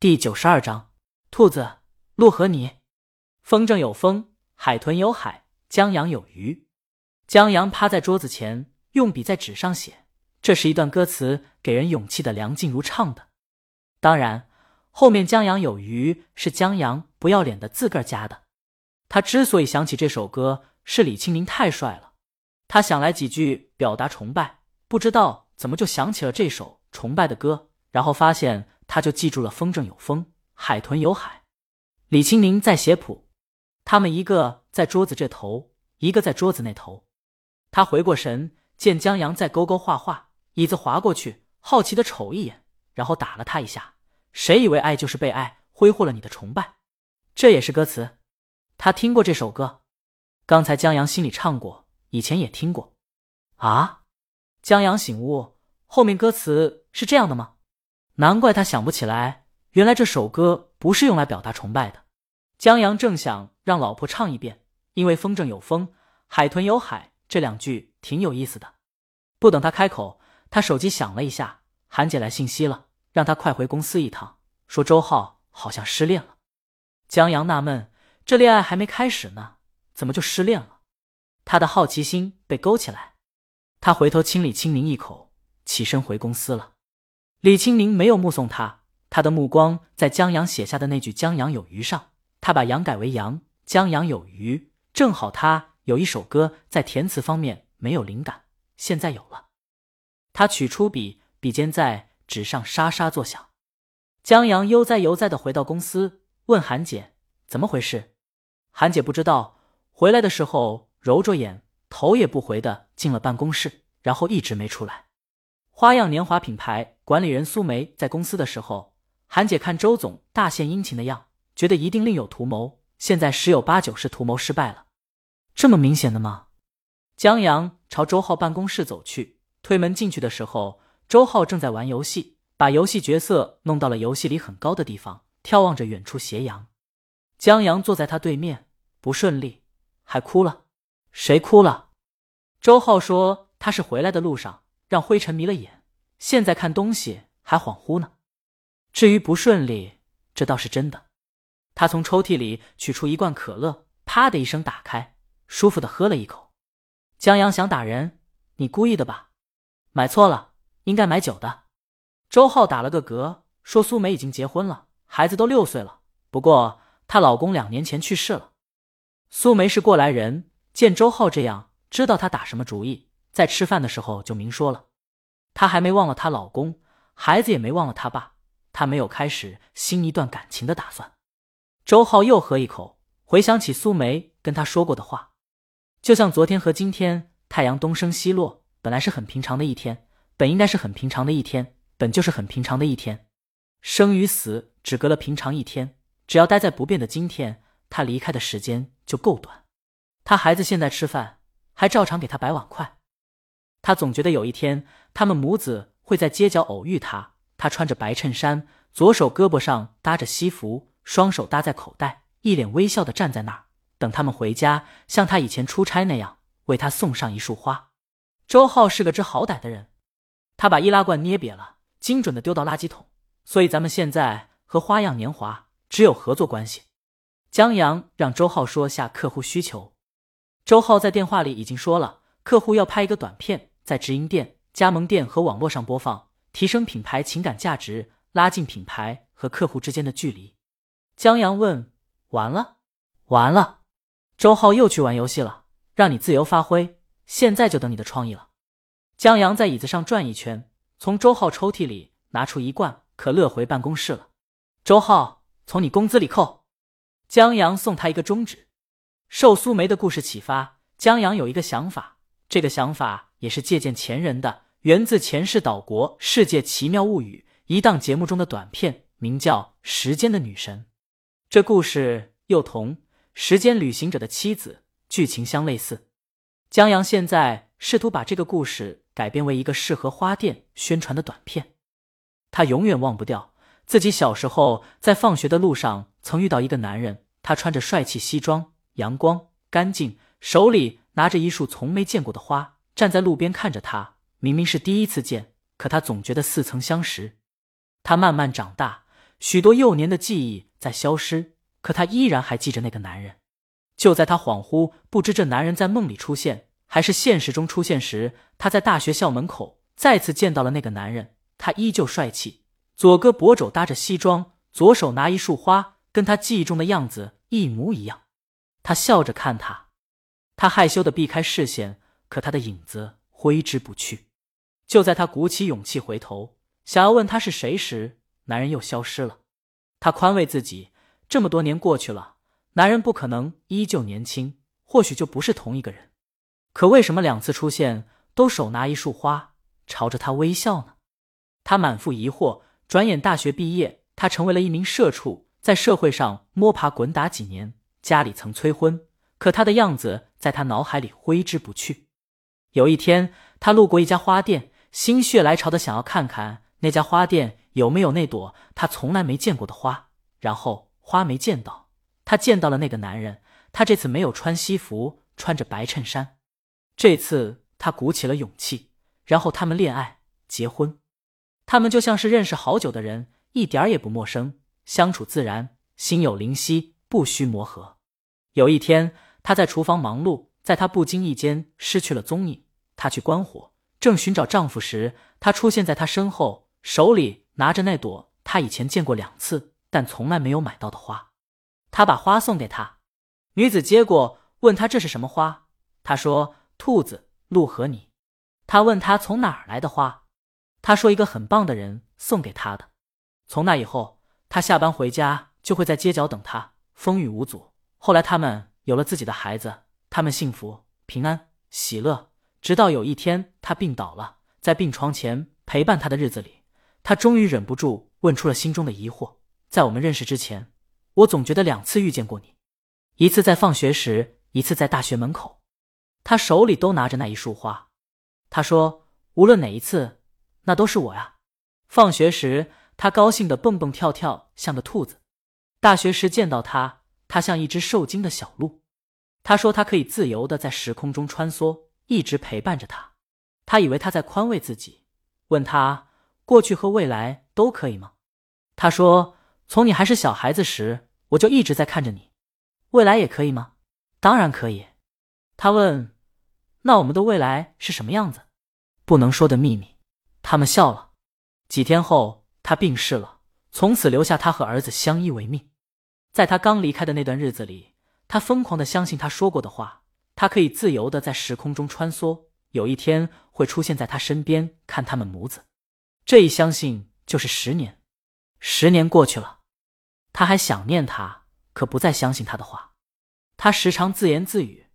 第九十二章，兔子、鹿和你。风筝有风，海豚有海，江阳有鱼。江阳趴在桌子前，用笔在纸上写。这是一段歌词，给人勇气的梁静茹唱的。当然，后面江阳有鱼是江阳不要脸的自个儿加的。他之所以想起这首歌，是李清明太帅了。他想来几句表达崇拜，不知道怎么就想起了这首崇拜的歌，然后发现。他就记住了“风筝有风，海豚有海”。李清宁在写谱，他们一个在桌子这头，一个在桌子那头。他回过神，见江阳在勾勾画画，椅子滑过去，好奇的瞅一眼，然后打了他一下。谁以为爱就是被爱，挥霍了你的崇拜？这也是歌词。他听过这首歌，刚才江阳心里唱过，以前也听过。啊！江阳醒悟，后面歌词是这样的吗？难怪他想不起来，原来这首歌不是用来表达崇拜的。江阳正想让老婆唱一遍，因为“风筝有风，海豚有海”这两句挺有意思的。不等他开口，他手机响了一下，韩姐来信息了，让他快回公司一趟，说周浩好像失恋了。江阳纳闷，这恋爱还没开始呢，怎么就失恋了？他的好奇心被勾起来，他回头亲李清明一口，起身回公司了。李清明没有目送他，他的目光在江阳写下的那句“江阳有余”上，他把“阳”改为“阳”，江阳有余，正好他有一首歌在填词方面没有灵感，现在有了。他取出笔，笔尖在纸上沙沙作响。江阳悠哉悠哉的回到公司，问韩姐怎么回事。韩姐不知道，回来的时候揉着眼，头也不回的进了办公室，然后一直没出来。花样年华品牌管理人苏梅在公司的时候，韩姐看周总大献殷勤的样，觉得一定另有图谋。现在十有八九是图谋失败了，这么明显的吗？江阳朝周浩办公室走去，推门进去的时候，周浩正在玩游戏，把游戏角色弄到了游戏里很高的地方，眺望着远处斜阳。江阳坐在他对面，不顺利，还哭了。谁哭了？周浩说他是回来的路上。让灰尘迷了眼，现在看东西还恍惚呢。至于不顺利，这倒是真的。他从抽屉里取出一罐可乐，啪的一声打开，舒服的喝了一口。江阳想打人，你故意的吧？买错了，应该买酒的。周浩打了个嗝，说苏梅已经结婚了，孩子都六岁了，不过她老公两年前去世了。苏梅是过来人，见周浩这样，知道他打什么主意。在吃饭的时候就明说了，她还没忘了她老公，孩子也没忘了他爸，她没有开始新一段感情的打算。周浩又喝一口，回想起苏梅跟他说过的话，就像昨天和今天，太阳东升西落，本来是很平常的一天，本应该是很平常的一天，本就是很平常的一天，生与死只隔了平常一天，只要待在不变的今天，他离开的时间就够短。他孩子现在吃饭，还照常给他摆碗筷。他总觉得有一天，他们母子会在街角偶遇。他，他穿着白衬衫，左手胳膊上搭着西服，双手搭在口袋，一脸微笑的站在那儿，等他们回家，像他以前出差那样，为他送上一束花。周浩是个知好歹的人，他把易拉罐捏瘪了，精准的丢到垃圾桶。所以咱们现在和花样年华只有合作关系。江阳让周浩说下客户需求，周浩在电话里已经说了，客户要拍一个短片。在直营店、加盟店和网络上播放，提升品牌情感价值，拉近品牌和客户之间的距离。江阳问：“完了，完了。”周浩又去玩游戏了，让你自由发挥，现在就等你的创意了。江阳在椅子上转一圈，从周浩抽屉里拿出一罐可乐，回办公室了。周浩，从你工资里扣。江阳送他一个中指。受苏梅的故事启发，江阳有一个想法，这个想法。也是借鉴前人的，源自前世岛国《世界奇妙物语》一档节目中的短片，名叫《时间的女神》。这故事又同《时间旅行者的妻子》剧情相类似。江阳现在试图把这个故事改编为一个适合花店宣传的短片。他永远忘不掉自己小时候在放学的路上曾遇到一个男人，他穿着帅气西装，阳光干净，手里拿着一束从没见过的花。站在路边看着他，明明是第一次见，可他总觉得似曾相识。他慢慢长大，许多幼年的记忆在消失，可他依然还记着那个男人。就在他恍惚不知这男人在梦里出现还是现实中出现时，他在大学校门口再次见到了那个男人。他依旧帅气，左胳膊肘搭着西装，左手拿一束花，跟他记忆中的样子一模一样。他笑着看他，他害羞的避开视线，可他的影子挥之不去。就在他鼓起勇气回头，想要问他是谁时，男人又消失了。他宽慰自己，这么多年过去了。男人不可能依旧年轻，或许就不是同一个人。可为什么两次出现都手拿一束花，朝着他微笑呢？他满腹疑惑。转眼大学毕业，他成为了一名社畜，在社会上摸爬滚打几年。家里曾催婚，可他的样子在他脑海里挥之不去。有一天，他路过一家花店，心血来潮的想要看看那家花店有没有那朵他从来没见过的花。然后花没见到。他见到了那个男人，他这次没有穿西服，穿着白衬衫。这次他鼓起了勇气，然后他们恋爱结婚。他们就像是认识好久的人，一点也不陌生，相处自然，心有灵犀，不需磨合。有一天，他在厨房忙碌，在她不经意间失去了踪影。她去关火，正寻找丈夫时，他出现在他身后，手里拿着那朵他以前见过两次但从来没有买到的花。他把花送给他，女子接过，问他这是什么花。他说：“兔子、鹿和你。”他问他从哪儿来的花，他说：“一个很棒的人送给他的。”从那以后，他下班回家就会在街角等他，风雨无阻。后来他们有了自己的孩子，他们幸福、平安、喜乐。直到有一天他病倒了，在病床前陪伴他的日子里，他终于忍不住问出了心中的疑惑：在我们认识之前。我总觉得两次遇见过你，一次在放学时，一次在大学门口。他手里都拿着那一束花。他说：“无论哪一次，那都是我呀。”放学时，他高兴的蹦蹦跳跳，像个兔子；大学时见到他，他像一只受惊的小鹿。他说：“他可以自由的在时空中穿梭，一直陪伴着他。”他以为他在宽慰自己，问他：“过去和未来都可以吗？”他说。从你还是小孩子时，我就一直在看着你，未来也可以吗？当然可以。他问：“那我们的未来是什么样子？”不能说的秘密。他们笑了。几天后，他病逝了，从此留下他和儿子相依为命。在他刚离开的那段日子里，他疯狂的相信他说过的话：他可以自由的在时空中穿梭，有一天会出现在他身边，看他们母子。这一相信就是十年。十年过去了。他还想念他，可不再相信他的话。他时常自言自语：“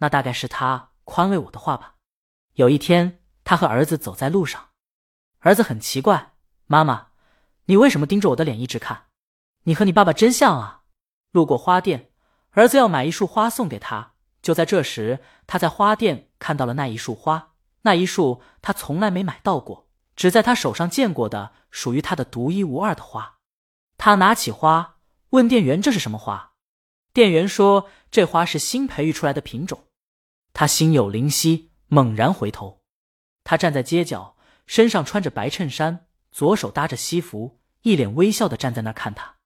那大概是他宽慰我的话吧。”有一天，他和儿子走在路上，儿子很奇怪：“妈妈，你为什么盯着我的脸一直看？你和你爸爸真像啊！”路过花店，儿子要买一束花送给他。就在这时，他在花店看到了那一束花，那一束他从来没买到过，只在他手上见过的，属于他的独一无二的花。他拿起花，问店员：“这是什么花？”店员说：“这花是新培育出来的品种。”他心有灵犀，猛然回头。他站在街角，身上穿着白衬衫，左手搭着西服，一脸微笑的站在那儿看他。